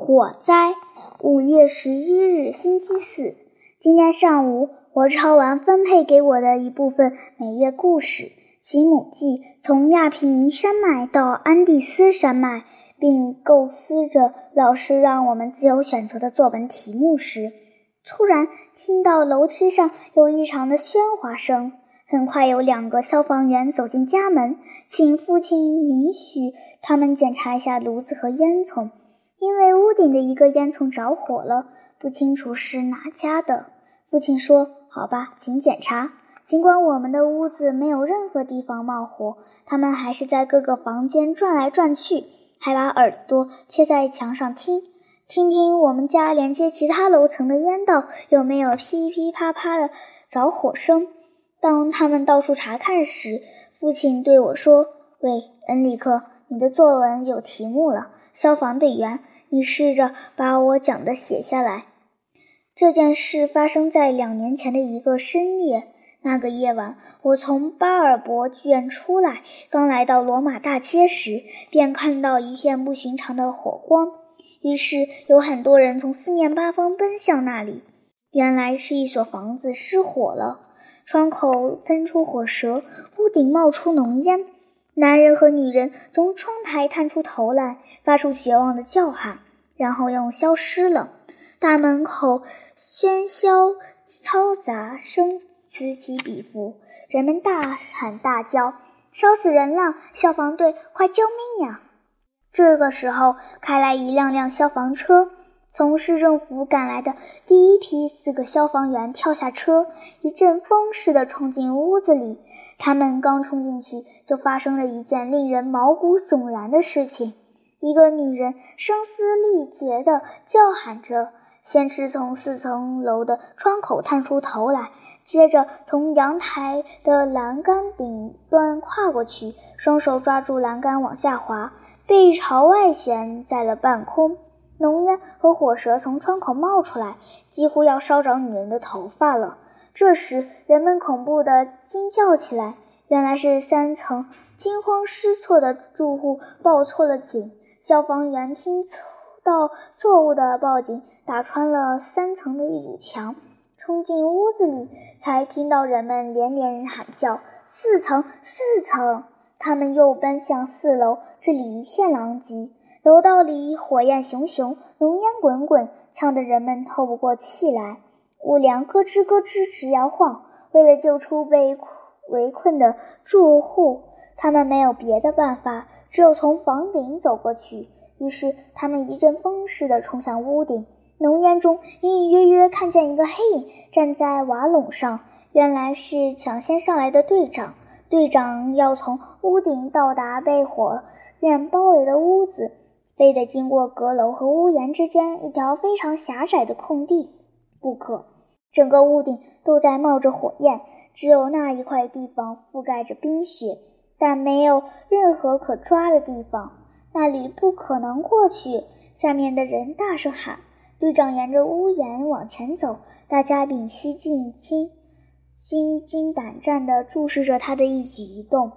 火灾。五月十一日，星期四。今天上午，我抄完分配给我的一部分每月故事《其母记》，从亚平宁山脉到安第斯山脉，并构思着老师让我们自由选择的作文题目时，突然听到楼梯上有异常的喧哗声。很快有两个消防员走进家门，请父亲允许他们检查一下炉子和烟囱。因为屋顶的一个烟囱着火了，不清楚是哪家的。父亲说：“好吧，请检查。”尽管我们的屋子没有任何地方冒火，他们还是在各个房间转来转去，还把耳朵贴在墙上听，听听我们家连接其他楼层的烟道有没有噼噼啪啪的着火声。当他们到处查看时，父亲对我说：“喂，恩里克，你的作文有题目了，消防队员。”你试着把我讲的写下来。这件事发生在两年前的一个深夜。那个夜晚，我从巴尔博剧院出来，刚来到罗马大街时，便看到一片不寻常的火光。于是有很多人从四面八方奔向那里。原来是一所房子失火了，窗口喷出火舌，屋顶冒出浓烟。男人和女人从窗台探出头来，发出绝望的叫喊，然后又消失了。大门口喧嚣嘈杂声此起彼伏，人们大喊大叫：“烧死人了！消防队，快救命呀！”这个时候，开来一辆辆消防车，从市政府赶来的第一批四个消防员跳下车，一阵风似的冲进屋子里。他们刚冲进去，就发生了一件令人毛骨悚然的事情。一个女人声嘶力竭地叫喊着，先是从四层楼的窗口探出头来，接着从阳台的栏杆顶端跨过去，双手抓住栏杆往下滑，背朝外悬在了半空。浓烟和火舌从窗口冒出来，几乎要烧着女人的头发了。这时，人们恐怖地惊叫起来。原来是三层惊慌失措的住户报错了警。消防员听到错误的报警，打穿了三层的一堵墙，冲进屋子里，才听到人们连连喊叫：“四层，四层！”他们又奔向四楼，这里一片狼藉。楼道里火焰熊熊，浓烟滚滚，呛得人们透不过气来。屋梁咯吱咯吱直摇晃。为了救出被围困的住户，他们没有别的办法，只有从房顶走过去。于是，他们一阵风似的冲向屋顶。浓烟中，隐隐约约看见一个黑影站在瓦垄上，原来是抢先上来的队长。队长要从屋顶到达被火焰包围的屋子，非得经过阁楼和屋檐之间一条非常狭窄的空地不可。整个屋顶都在冒着火焰，只有那一块地方覆盖着冰雪，但没有任何可抓的地方。那里不可能过去。下面的人大声喊：“队长沿着屋檐往前走。”大家屏息静听，心惊胆战地注视着他的一举一动。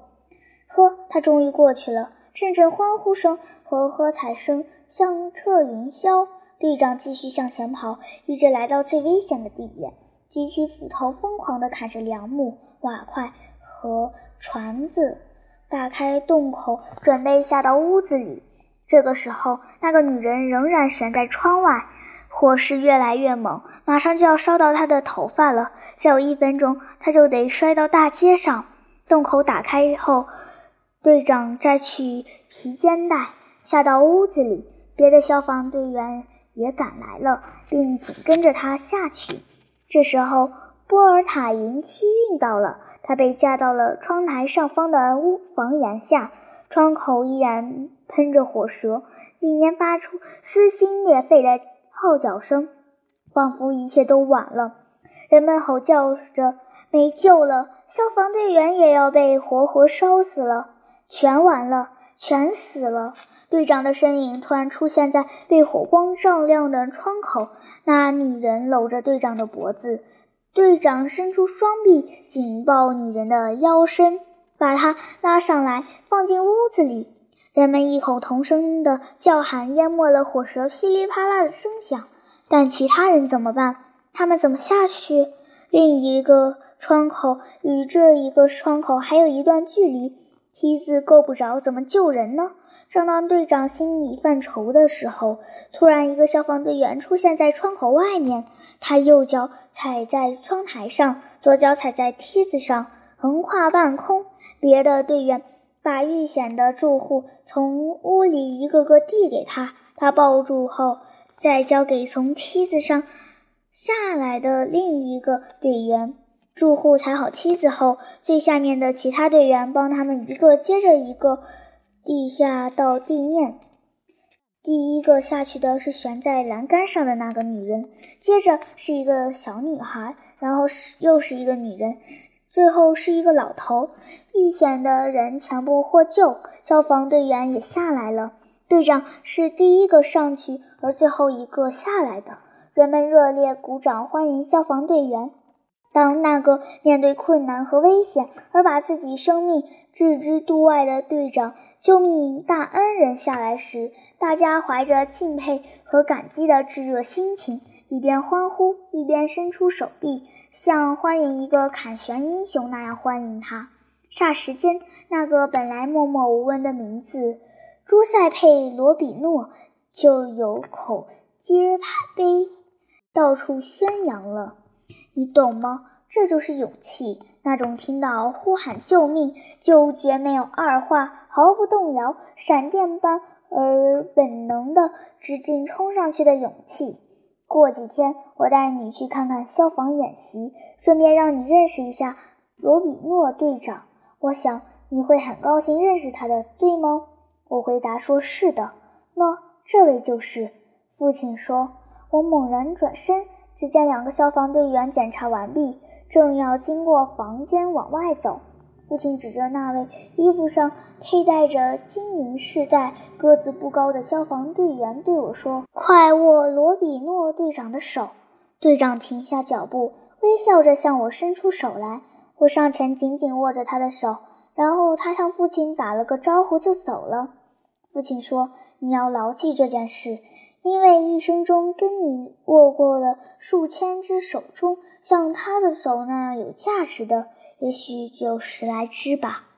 呵，他终于过去了！阵阵欢呼声和喝彩声响彻云霄。队长继续向前跑，一直来到最危险的地点，举起斧头，疯狂地砍着梁木、瓦块和船子，打开洞口，准备下到屋子里。这个时候，那个女人仍然悬在窗外，火势越来越猛，马上就要烧到她的头发了。再有一分钟，她就得摔到大街上。洞口打开后，队长摘去皮肩带，下到屋子里，别的消防队员。也赶来了，并紧跟着他下去。这时候，波尔塔云梯运到了，他被架到了窗台上方的屋房檐下。窗口依然喷着火舌，里面发出撕心裂肺的号角声，仿佛一切都晚了。人们吼叫着：“没救了！消防队员也要被活活烧死了！全完了，全死了！”队长的身影突然出现在被火光照亮的窗口，那女人搂着队长的脖子，队长伸出双臂紧抱女人的腰身，把她拉上来放进屋子里。人们异口同声的叫喊淹没了火舌噼里啪啦的声响。但其他人怎么办？他们怎么下去？另一个窗口与这一个窗口还有一段距离，梯子够不着，怎么救人呢？正当队长心里犯愁的时候，突然一个消防队员出现在窗口外面。他右脚踩在窗台上，左脚踩在梯子上，横跨半空。别的队员。把遇险的住户从屋里一个个递给他，他抱住后，再交给从梯子上下来的另一个队员。住户踩好梯子后，最下面的其他队员帮他们一个接着一个地下到地面。第一个下去的是悬在栏杆上的那个女人，接着是一个小女孩，然后是又是一个女人。最后是一个老头，遇险的人全部获救，消防队员也下来了。队长是第一个上去，而最后一个下来的。人们热烈鼓掌欢迎消防队员。当那个面对困难和危险而把自己生命置之度外的队长、救命大恩人下来时，大家怀着敬佩和感激的炙热心情，一边欢呼，一边伸出手臂。像欢迎一个凯旋英雄那样欢迎他。霎时间，那个本来默默无闻的名字朱塞佩·罗比诺就有口皆碑，到处宣扬了。你懂吗？这就是勇气，那种听到呼喊救命就绝没有二话、毫不动摇、闪电般而本能的直径冲上去的勇气。过几天，我带你去看看消防演习，顺便让你认识一下罗比诺队长。我想你会很高兴认识他的，对吗？我回答说：“是的。”那这位就是。父亲说。我猛然转身，只见两个消防队员检查完毕，正要经过房间往外走。父亲指着那位衣服上佩戴着金银饰带、个子不高的消防队员对我说：“快握罗比诺队长的手。”队长停下脚步，微笑着向我伸出手来。我上前紧紧握着他的手，然后他向父亲打了个招呼就走了。父亲说：“你要牢记这件事，因为一生中跟你握过的数千只手中，像他的手那样有价值的。”也许只有十来只吧。